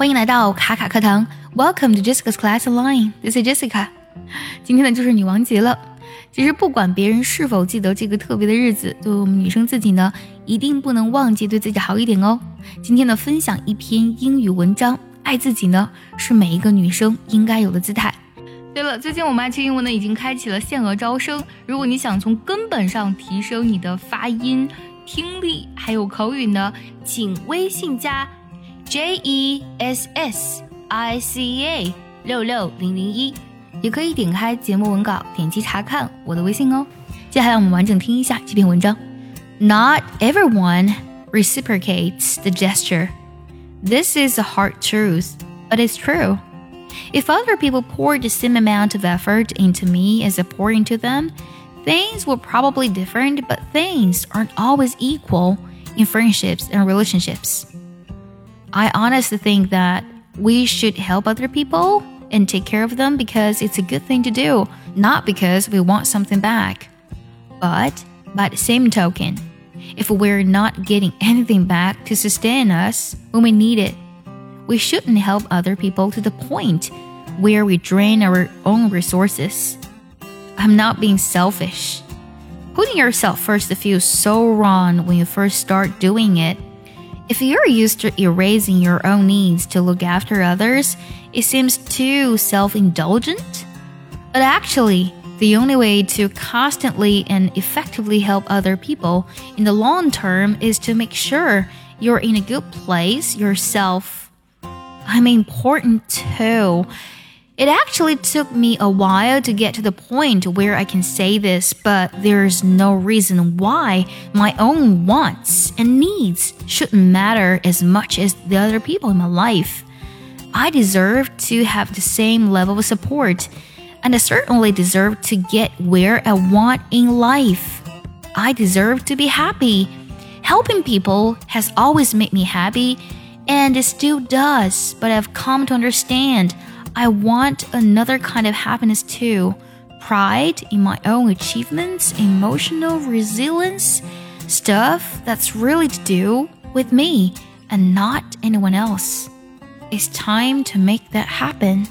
欢迎来到卡卡课堂，Welcome to Jessica's Class Online. This is Jessica. 今天呢就是女王节了。其实不管别人是否记得这个特别的日子，对我们女生自己呢，一定不能忘记对自己好一点哦。今天呢，分享一篇英语文章，爱自己呢是每一个女生应该有的姿态。对了，最近我们爱趣英文呢已经开启了限额招生，如果你想从根本上提升你的发音、听力还有口语呢，请微信加 J E S S I C A 六六零零一。也可以点开节目文稿，点击查看我的微信哦。接下来我们完整听一下这篇文章。Not everyone reciprocates the gesture. This is a hard truth, but it's true. If other people poured the same amount of effort into me as I pour into them, things were probably different, but things aren't always equal in friendships and relationships. I honestly think that we should help other people and take care of them because it's a good thing to do, not because we want something back. But by the same token, if we're not getting anything back to sustain us when we need it, we shouldn't help other people to the point where we drain our own resources. I'm not being selfish. Putting yourself first feels so wrong when you first start doing it if you're used to erasing your own needs to look after others, it seems too self indulgent. But actually, the only way to constantly and effectively help other people in the long term is to make sure you're in a good place yourself. I'm important too. It actually took me a while to get to the point where I can say this, but there's no reason why my own wants and needs shouldn't matter as much as the other people in my life. I deserve to have the same level of support, and I certainly deserve to get where I want in life. I deserve to be happy. Helping people has always made me happy, and it still does, but I've come to understand I want another kind of happiness too pride in my own achievements, emotional resilience, stuff that's really to do with me and not anyone else. It's time to make that happen.